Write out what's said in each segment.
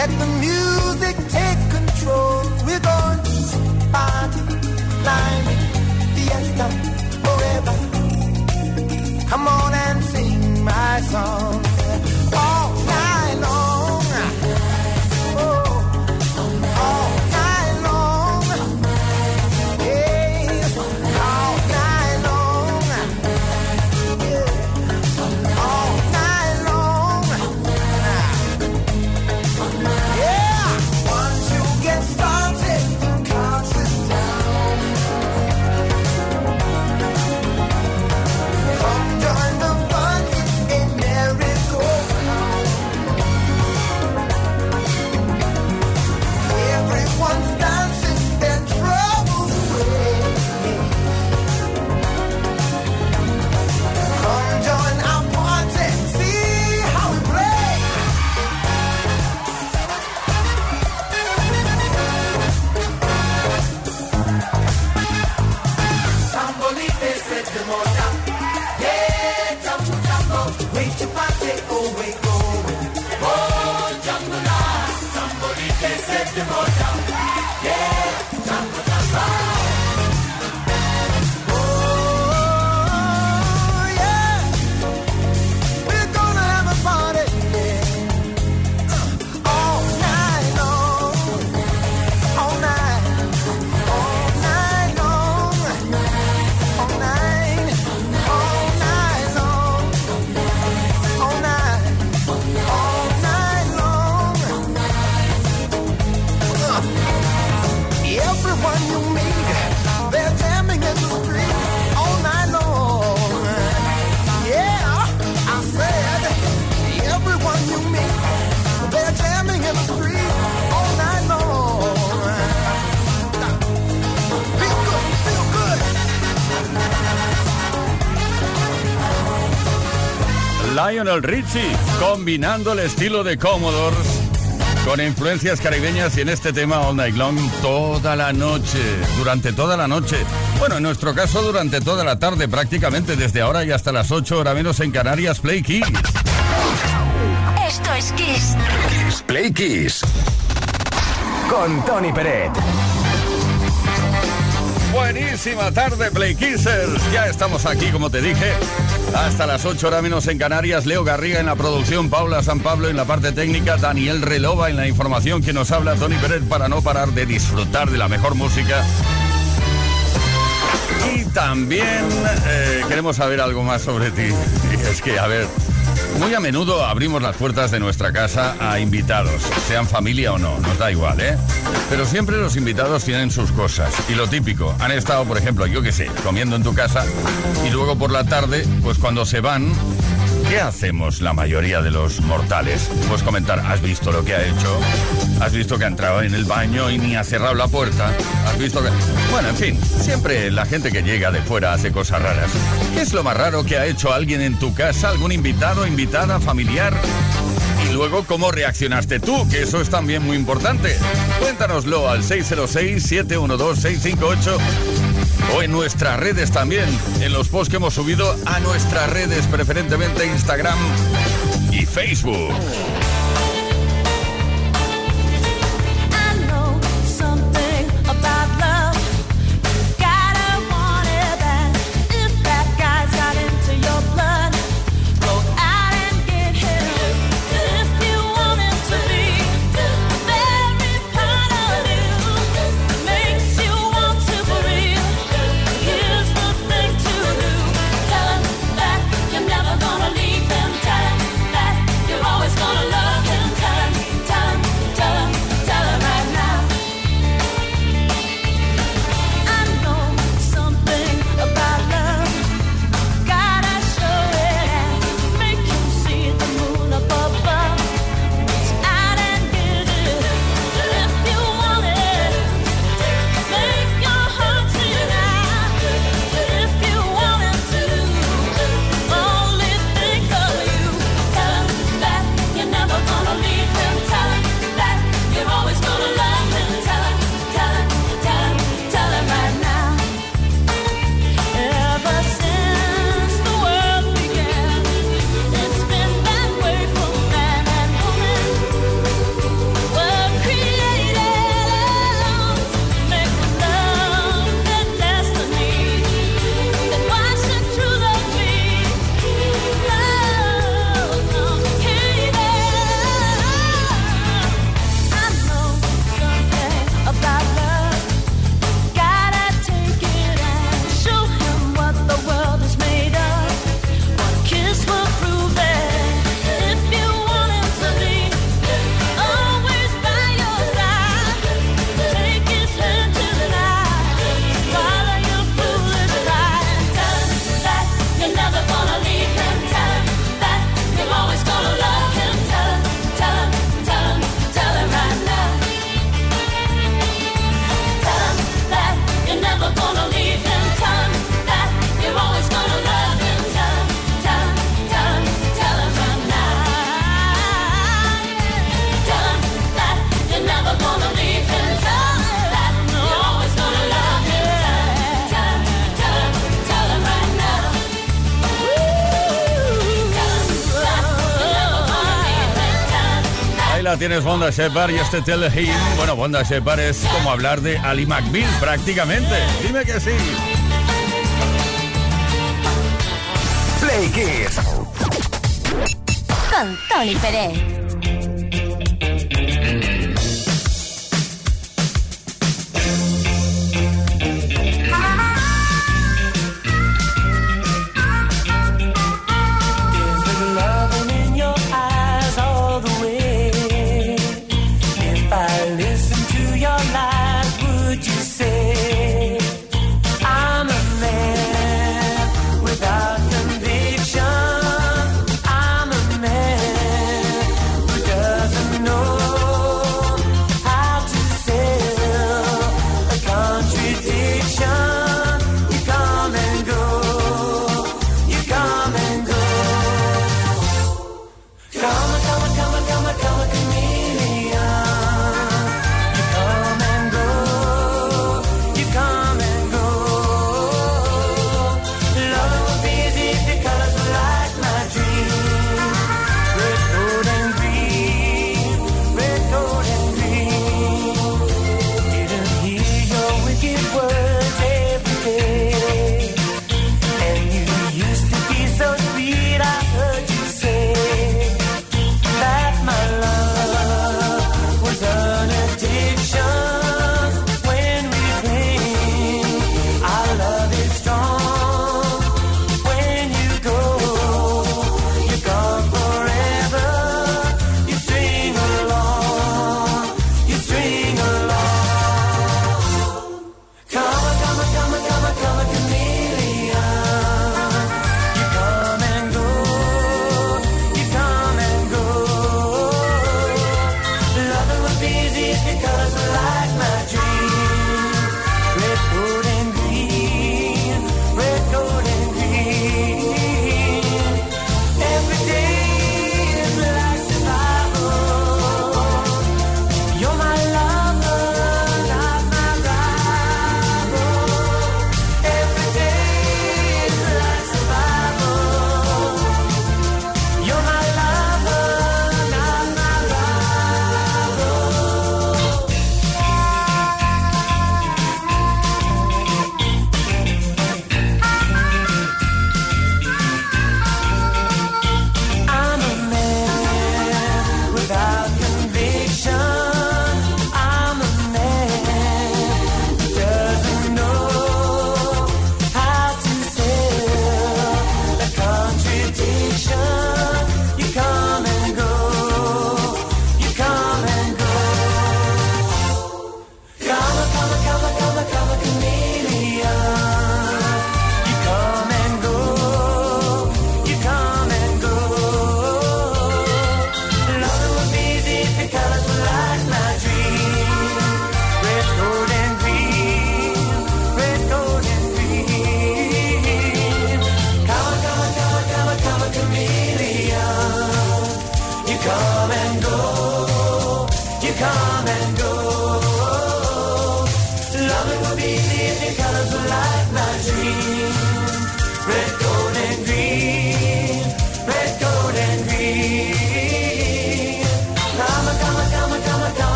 Let the music take control. We're going to party, climbing, fiesta forever. Come on and sing my song all night. Combinando el estilo de Commodores con influencias caribeñas y en este tema All Night Long toda la noche, durante toda la noche. Bueno, en nuestro caso durante toda la tarde, prácticamente desde ahora y hasta las 8 horas menos en Canarias, Play Kiss. Esto es Kiss. Play Kiss. Con Tony Peret. Buenísima tarde, Play Kissers. Ya estamos aquí, como te dije, hasta las 8 horas menos en Canarias. Leo Garriga en la producción, Paula San Pablo en la parte técnica, Daniel Relova en la información que nos habla Tony Pérez para no parar de disfrutar de la mejor música. Y también eh, queremos saber algo más sobre ti. Y es que, a ver, Muy a menudo abrimos las puertas de nuestra casa a invitados, sean familia o no, nos da igual, ¿eh? Pero siempre los invitados tienen sus cosas. Y lo típico, han estado, por ejemplo, yo qué sé, comiendo en tu casa y luego por la tarde, pues cuando se van, ¿Qué hacemos la mayoría de los mortales? Pues comentar, ¿has visto lo que ha hecho? ¿Has visto que ha entrado en el baño y ni ha cerrado la puerta? ¿Has visto que...? Bueno, en fin, siempre la gente que llega de fuera hace cosas raras. ¿Qué es lo más raro que ha hecho alguien en tu casa? ¿Algún invitado, invitada, familiar? Y luego, ¿cómo reaccionaste tú? Que eso es también muy importante. Cuéntanoslo al 606-712-658 o en nuestras redes también, en los posts que hemos subido a nuestras redes, preferentemente Instagram y Facebook. Tienes Bonda Shepard y este Tell Him. Bueno, Bonda Shepard es como hablar de Ali McBeal prácticamente. Dime que sí. Play Kids. Con Tony Pérez.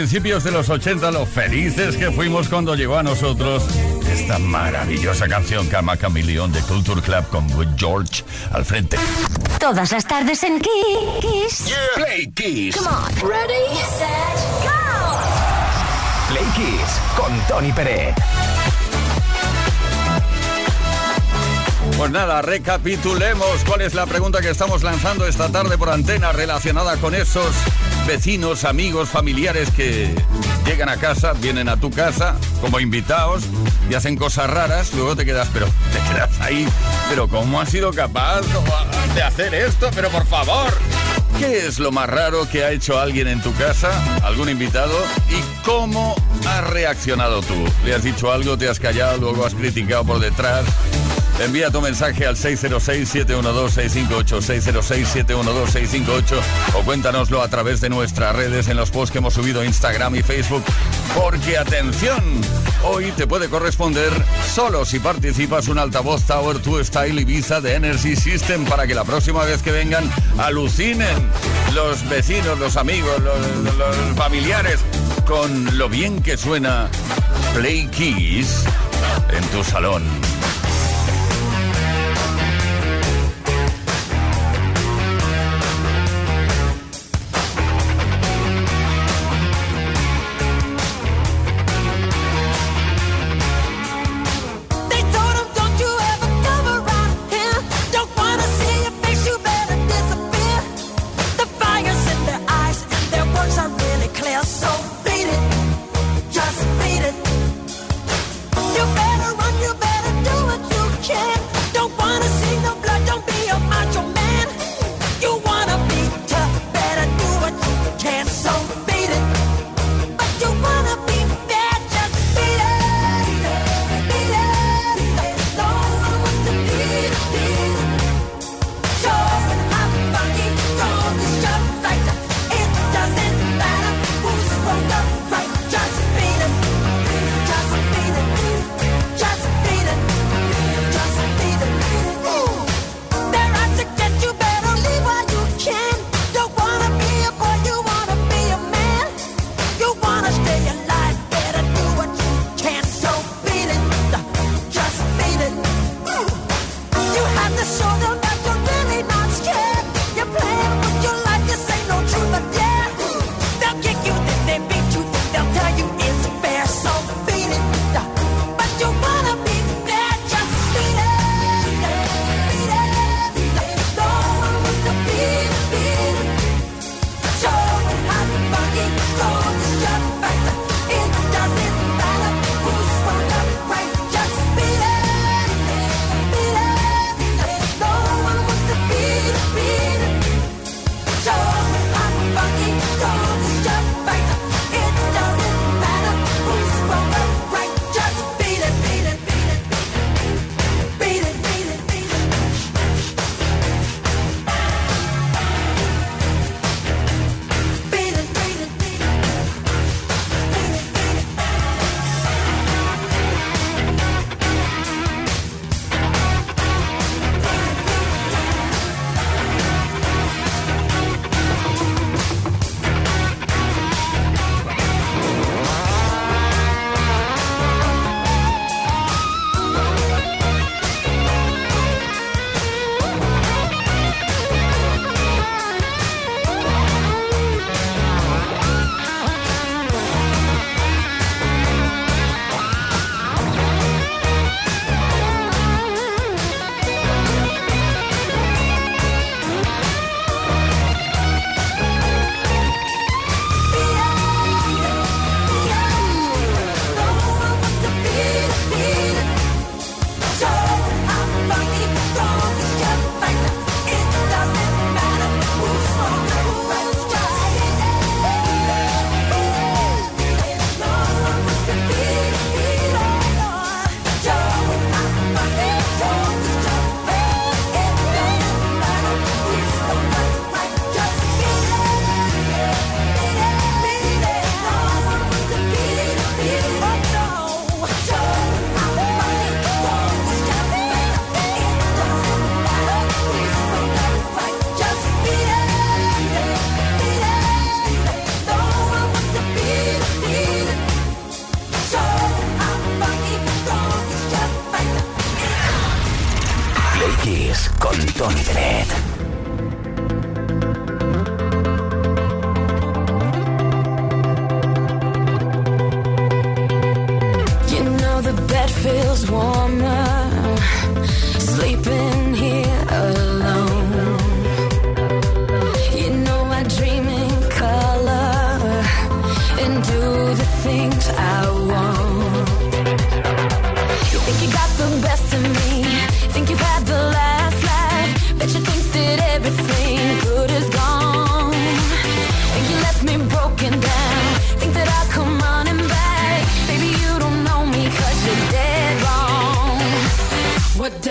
Principios de los 80 lo felices que fuimos cuando llegó a nosotros esta maravillosa canción Cama Camilión de Culture Club con George al frente. Todas las tardes en Kiss. Play Kiss. Come on. Ready, set, go. Play Kiss con Tony Pérez. Pues nada, recapitulemos cuál es la pregunta que estamos lanzando esta tarde por antena relacionada con esos vecinos, amigos, familiares que llegan a casa, vienen a tu casa como invitados y hacen cosas raras, luego te quedas, pero te quedas ahí, pero ¿cómo has sido capaz de hacer esto? Pero por favor, ¿qué es lo más raro que ha hecho alguien en tu casa, algún invitado, y cómo has reaccionado tú? ¿Le has dicho algo, te has callado, luego has criticado por detrás? Envía tu mensaje al 606-712-658, 606-712-658 o cuéntanoslo a través de nuestras redes en los posts que hemos subido Instagram y Facebook. Porque atención, hoy te puede corresponder solo si participas un altavoz Tower 2 Style Ibiza de Energy System para que la próxima vez que vengan alucinen los vecinos, los amigos, los, los familiares con lo bien que suena Play Keys en tu salón.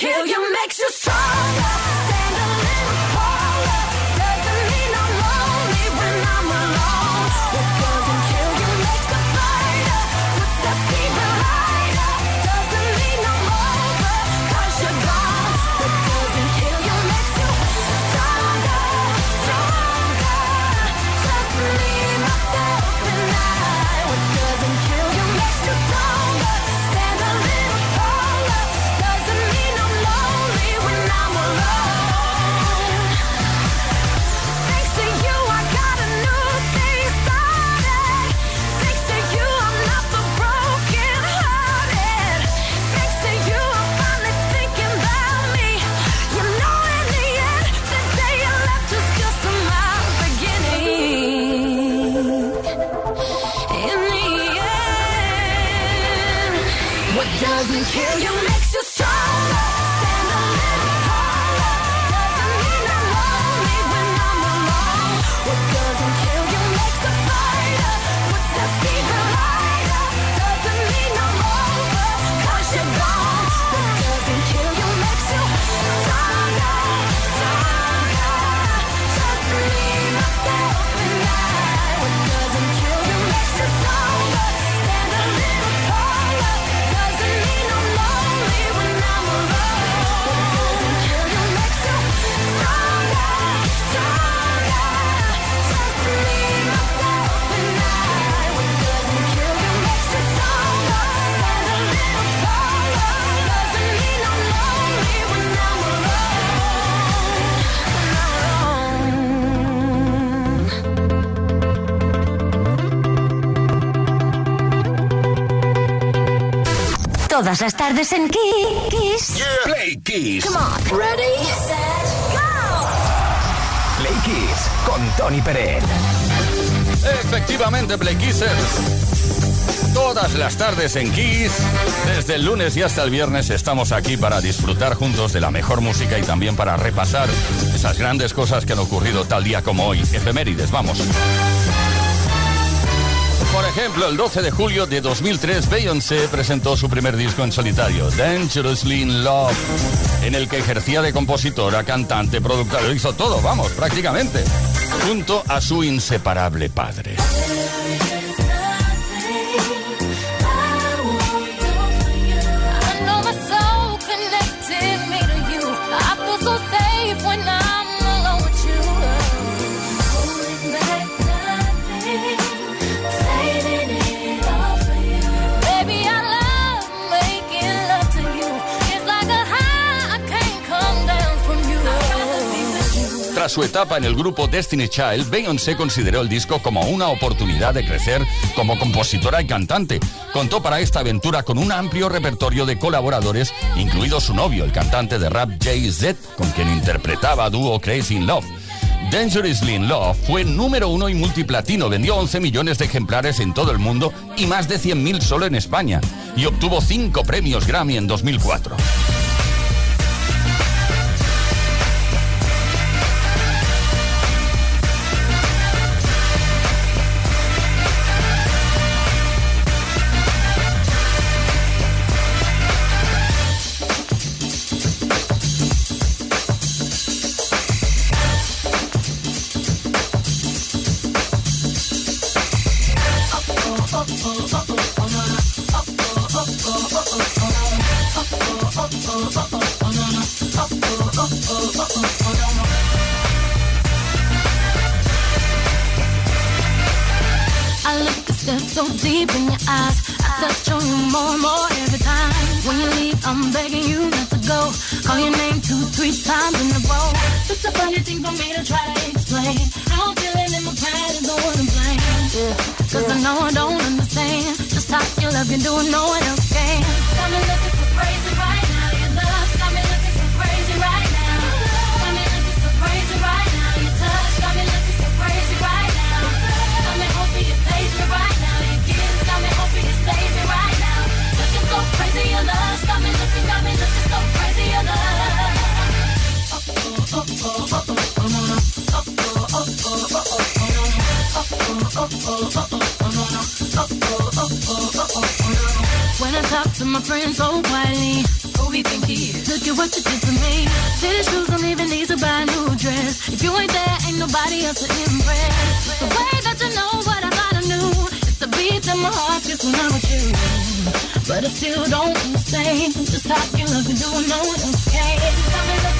kill you tardes en Kiss. Yeah. Play Kiss. Come on. Ready, set, go. Play Kiss con Tony Pérez. Efectivamente, Play Kissers. Todas las tardes en Kiss, desde el lunes y hasta el viernes estamos aquí para disfrutar juntos de la mejor música y también para repasar esas grandes cosas que han ocurrido tal día como hoy. Efemérides, vamos. Por ejemplo, el 12 de julio de 2003, Beyoncé presentó su primer disco en solitario, Dangerously in Love, en el que ejercía de compositora, cantante, productora, lo hizo todo, vamos, prácticamente, junto a su inseparable padre. Su etapa en el grupo Destiny Child, Beyoncé consideró el disco como una oportunidad de crecer como compositora y cantante. Contó para esta aventura con un amplio repertorio de colaboradores, incluido su novio, el cantante de rap Jay-Z, con quien interpretaba dúo Crazy in Love. Dangerously in Love fue número uno y multiplatino, vendió 11 millones de ejemplares en todo el mundo y más de 100.000 solo en España, y obtuvo cinco premios Grammy en 2004. Look so deep in your eyes. I touch on you more and more every time. When you leave, I'm begging you not to go. Call your name two, three times in a row. It's a funny thing for me to try to explain. How I'm feeling in my pride is the one to blame. Yeah. Cause I know I don't understand just how your love can do it, no one else can. Got me looking so crazy right When I talk to my friends oh, so quietly, who he think he is? Look at what you did to me. City shoes don't even need to buy a new dress. If you ain't there, ain't nobody else to impress. The way that you know what I thought I knew, it's the beat that my heart gets when I'm with you. But I still don't understand just how you love me, do no one else can.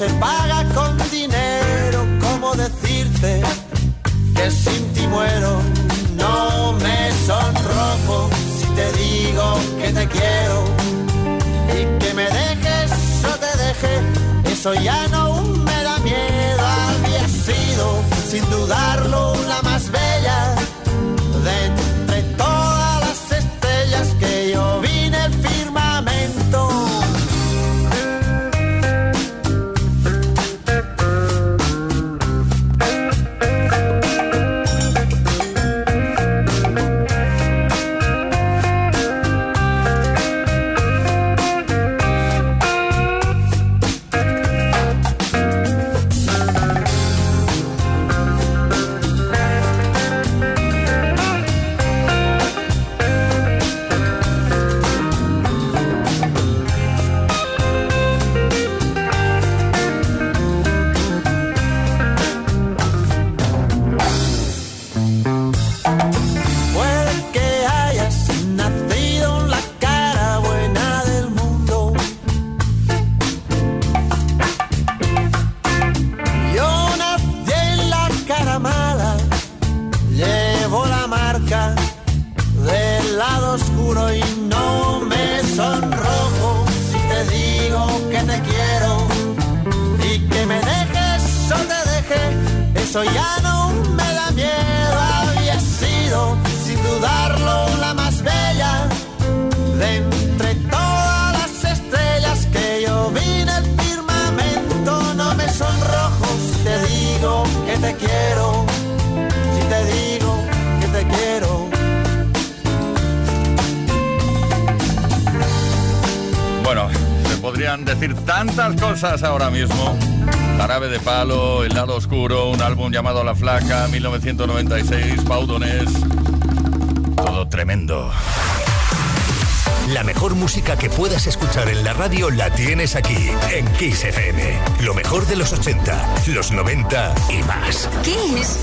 se paga con dinero, ¿cómo decirte que sin ti muero? No me sonrojo si te digo que te quiero. Y que me dejes o te deje, eso ya no me da miedo, había sido sin dudarlo la más bella decir tantas cosas ahora mismo. Jarabe de Palo, El lado oscuro, un álbum llamado La Flaca, 1996, Paudones. Todo tremendo. La mejor música que puedas escuchar en la radio la tienes aquí, en Kiss FM. Lo mejor de los 80, los 90 y más. Kiss.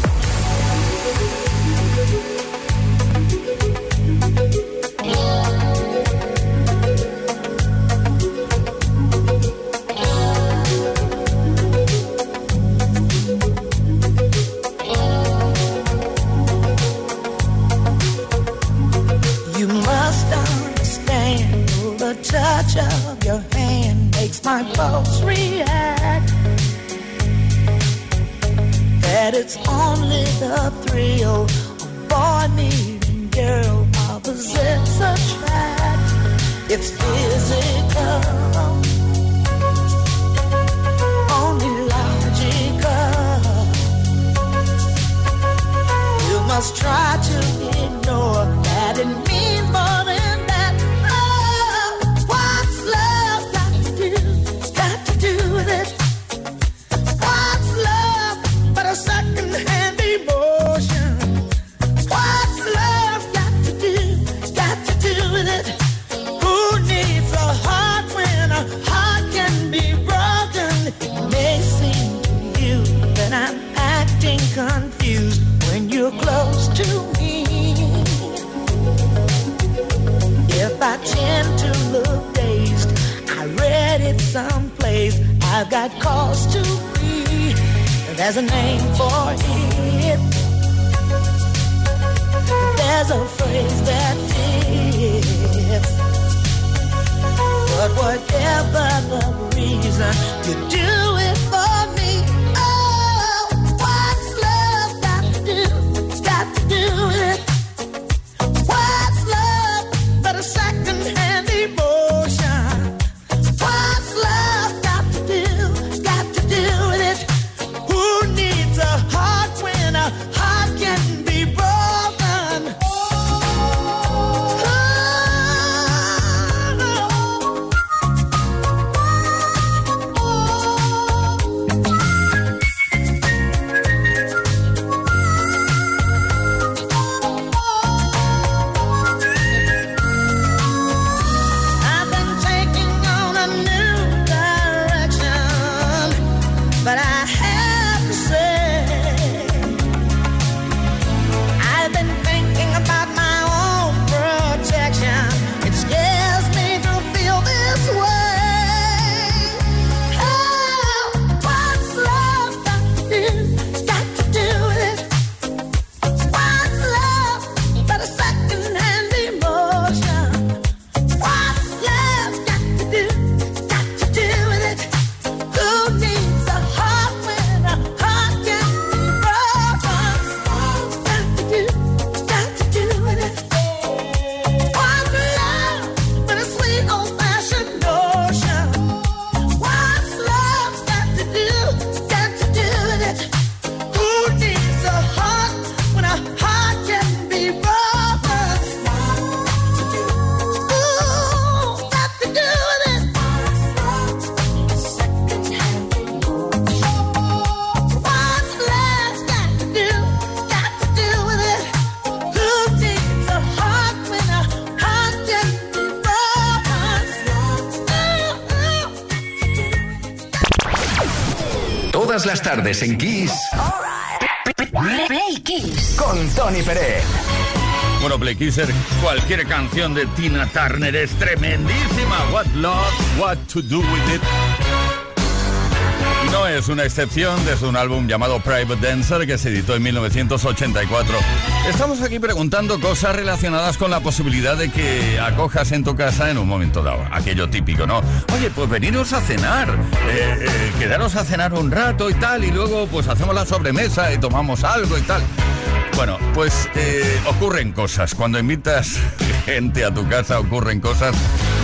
Tardes en Kiss. Play Kiss. Con Tony Pérez. Bueno, Play Kisser, cualquier canción de Tina Turner es tremendísima. What Love, What to Do With It. No es una excepción desde un álbum llamado Private Dancer que se editó en 1984. Estamos aquí preguntando cosas relacionadas con la posibilidad de que acojas en tu casa en un momento dado. Aquello típico, ¿no? Oye, pues veniros a cenar, eh, eh, quedaros a cenar un rato y tal, y luego pues hacemos la sobremesa y tomamos algo y tal. Bueno, pues eh, ocurren cosas. Cuando invitas gente a tu casa ocurren cosas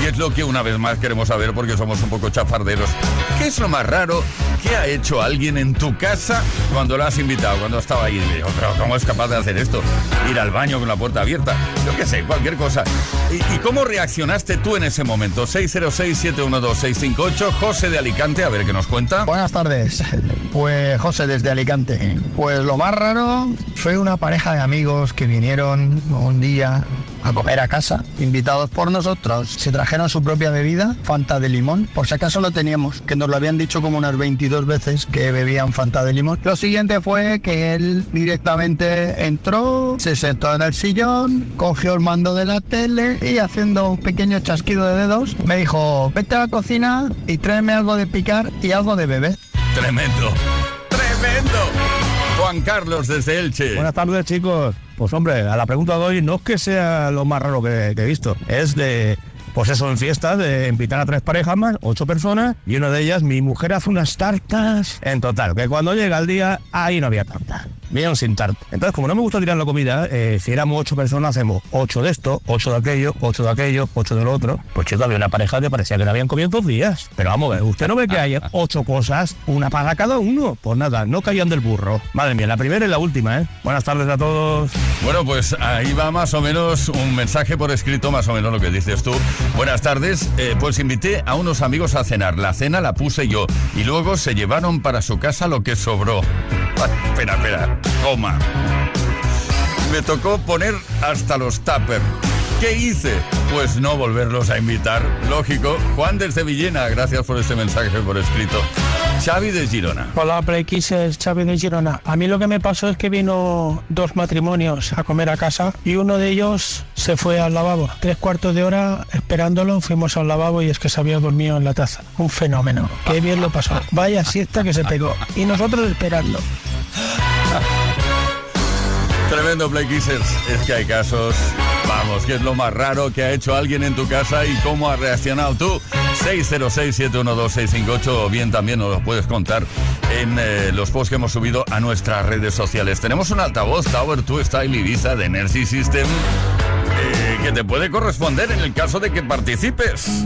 es lo que una vez más queremos saber porque somos un poco chafarderos. ¿Qué es lo más raro que ha hecho alguien en tu casa cuando lo has invitado, cuando estaba ahí? Digo, ¿cómo es capaz de hacer esto? Ir al baño con la puerta abierta. Yo qué sé, cualquier cosa. ¿Y, y cómo reaccionaste tú en ese momento? 606-712-658, José de Alicante, a ver qué nos cuenta. Buenas tardes, pues José desde Alicante. Pues lo más raro fue una pareja de amigos que vinieron un día a comer a casa, invitados por nosotros. Se trajeron su propia bebida, Fanta de limón, por si acaso lo teníamos, que nos lo habían dicho como unas 22 veces que bebían Fanta de limón. Lo siguiente fue que él directamente entró, se sentó en el sillón, cogió el mando de la tele y haciendo un pequeño chasquido de dedos, me dijo, vete a la cocina y tráeme algo de picar y algo de beber. Tremendo, tremendo. Juan Carlos desde Elche. Buenas tardes, chicos. Pues hombre, a la pregunta de hoy no es que sea lo más raro que, he visto, es de, pues eso, en fiestas, de invitar a tres parejas más, ocho personas, y una de ellas, mi mujer hace unas tartas. En total, que cuando llega el día, ahí no había tarta. Bien sin tarta. Entonces, como no me gusta tirar la comida, eh, si éramos ocho personas, hacemos ocho de esto, ocho de aquello, ocho de aquello, ocho de lo otro. Pues chico, había una pareja que parecía que no habían comido dos días. Pero vamos a ver, usted no ve que hay ocho cosas, una para cada uno. Pues nada, no caían del burro. Madre mía, la primera y la última, ¿eh? Buenas tardes a todos. Bueno, pues ahí va más o menos un mensaje por escrito, más o menos lo que dices tú. Buenas tardes, eh, pues invité a unos amigos a cenar. La cena la puse yo y luego se llevaron para su casa lo que sobró. Espera, espera, toma. Me tocó poner hasta los tupper. ¿Qué hice? Pues no volverlos a invitar. Lógico. Juan desde Villena, gracias por este mensaje por escrito. Xavi de Girona. Hola, Play Kisses, Xavi de Girona. A mí lo que me pasó es que vino dos matrimonios a comer a casa y uno de ellos se fue al lavabo. Tres cuartos de hora esperándolo, fuimos al lavabo y es que se había dormido en la taza. Un fenómeno. Qué bien lo pasó. Vaya siesta que se pegó. Y nosotros esperando. Tremendo Play Kissers. Es que hay casos. Vamos, ¿qué es lo más raro que ha hecho alguien en tu casa y cómo has reaccionado tú? 606-712-658 o bien también nos lo puedes contar en eh, los posts que hemos subido a nuestras redes sociales. Tenemos un altavoz Tower 2 Style Ibiza de Energy System eh, que te puede corresponder en el caso de que participes.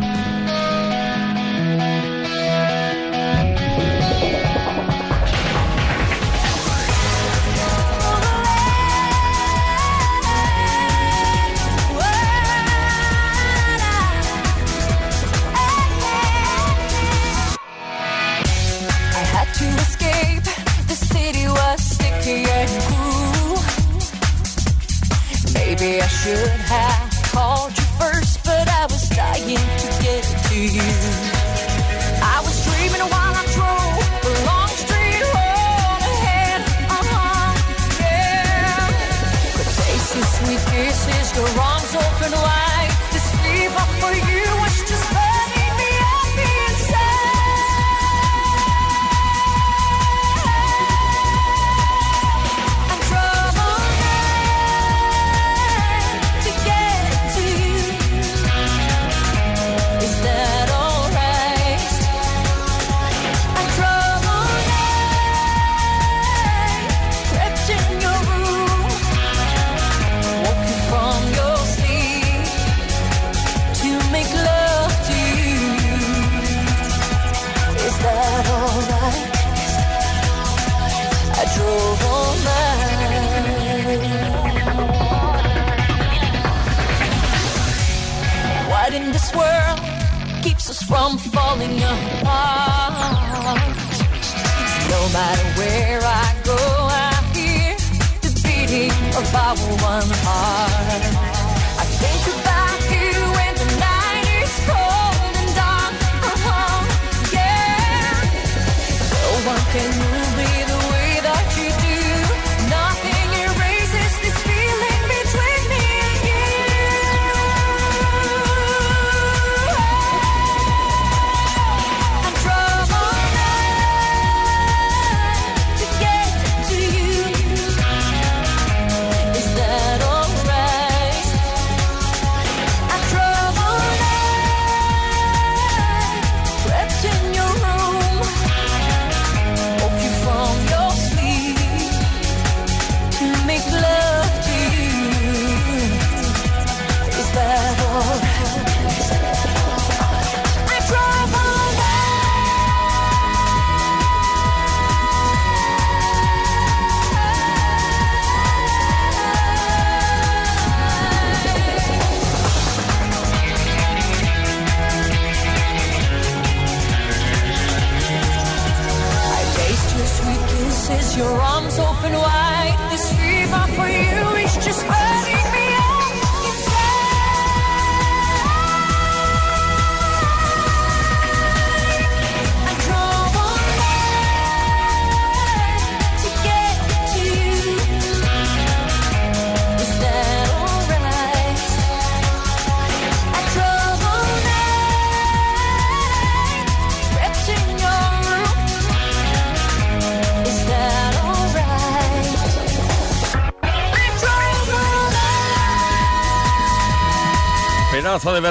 Maybe I should have called you first, but I was dying to get to you. I was dreaming while I drove the long street road ahead. Uh-huh, yeah. Could taste your sweet kisses, your arms open wide.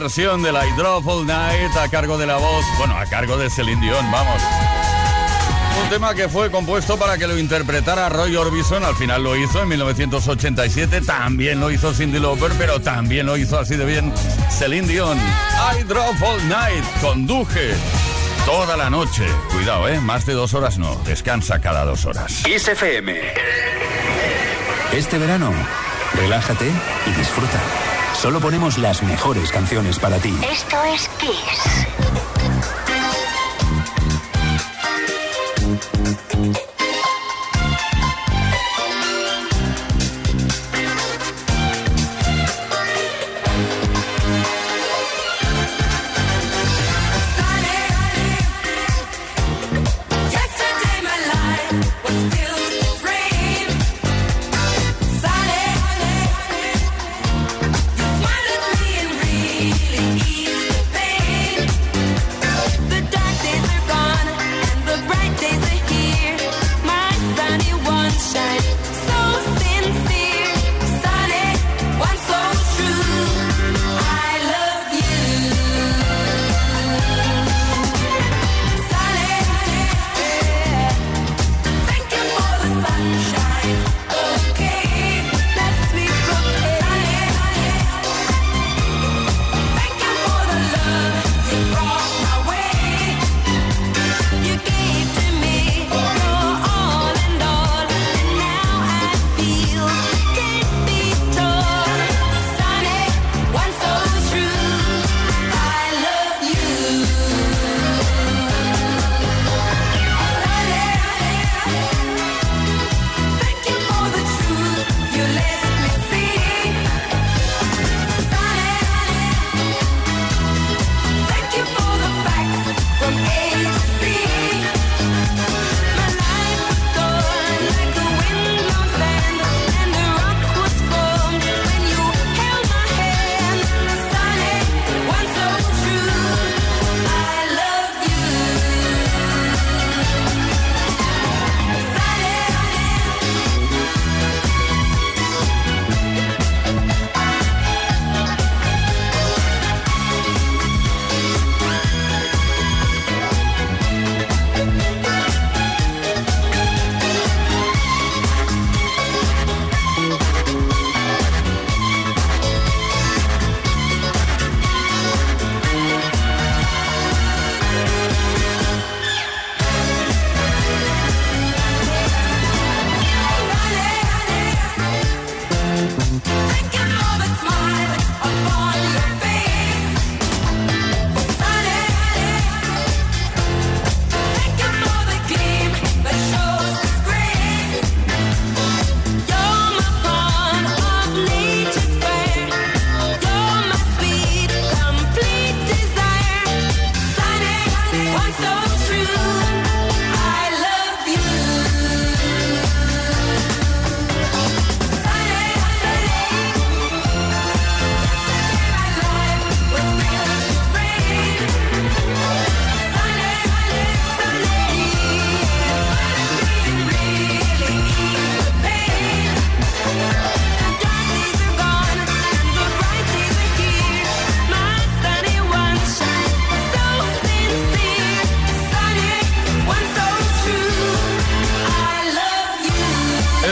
Versión de la I All Night a cargo de la voz, bueno, a cargo de Celine Dion, vamos. Un tema que fue compuesto para que lo interpretara Roy Orbison, al final lo hizo en 1987, también lo hizo Cindy Lauper, pero también lo hizo así de bien Celine Dion. I All Night, conduje toda la noche. Cuidado, ¿eh? Más de dos horas no, descansa cada dos horas. Kiss FM. Este verano, relájate y disfruta. Solo ponemos las mejores canciones para ti. Esto es Kiss.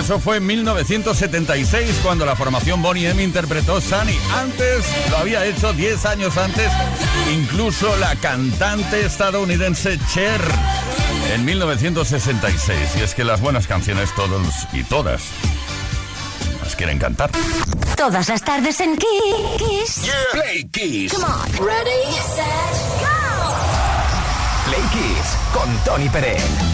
Eso fue en 1976 cuando la formación Bonnie M interpretó Sunny. Antes, lo había hecho 10 años antes, incluso la cantante estadounidense Cher en 1966. Y es que las buenas canciones todos y todas las quieren cantar. Todas las tardes en Kiss. Play Kiss. Come on. Ready, set, go. Play Kiss con Tony Pérez.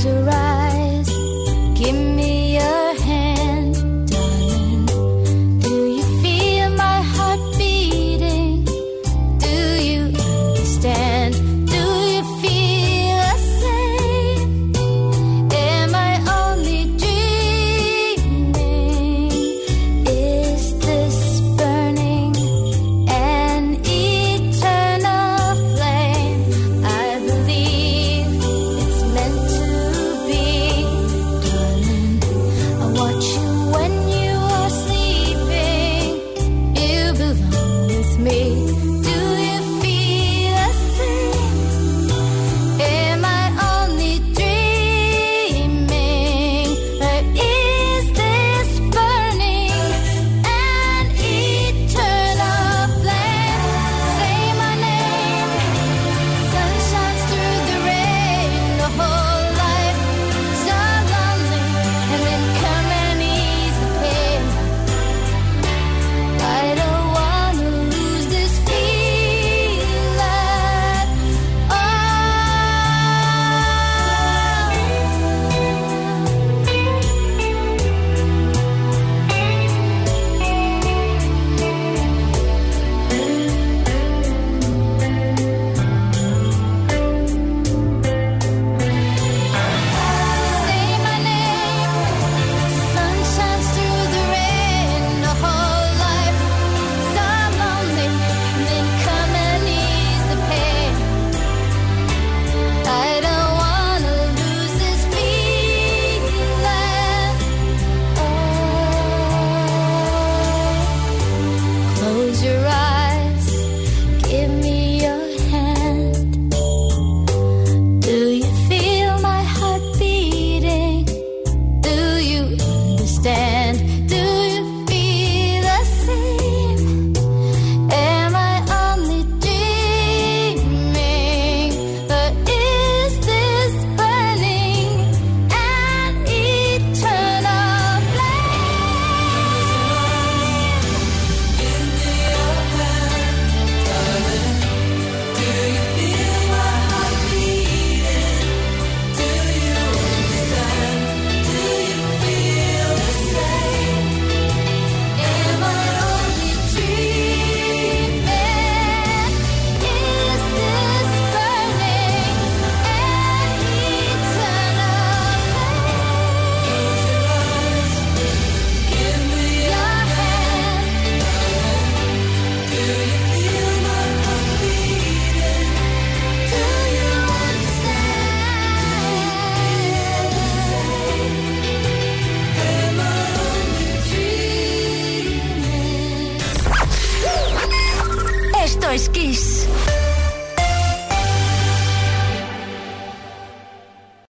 Close your eyes, give me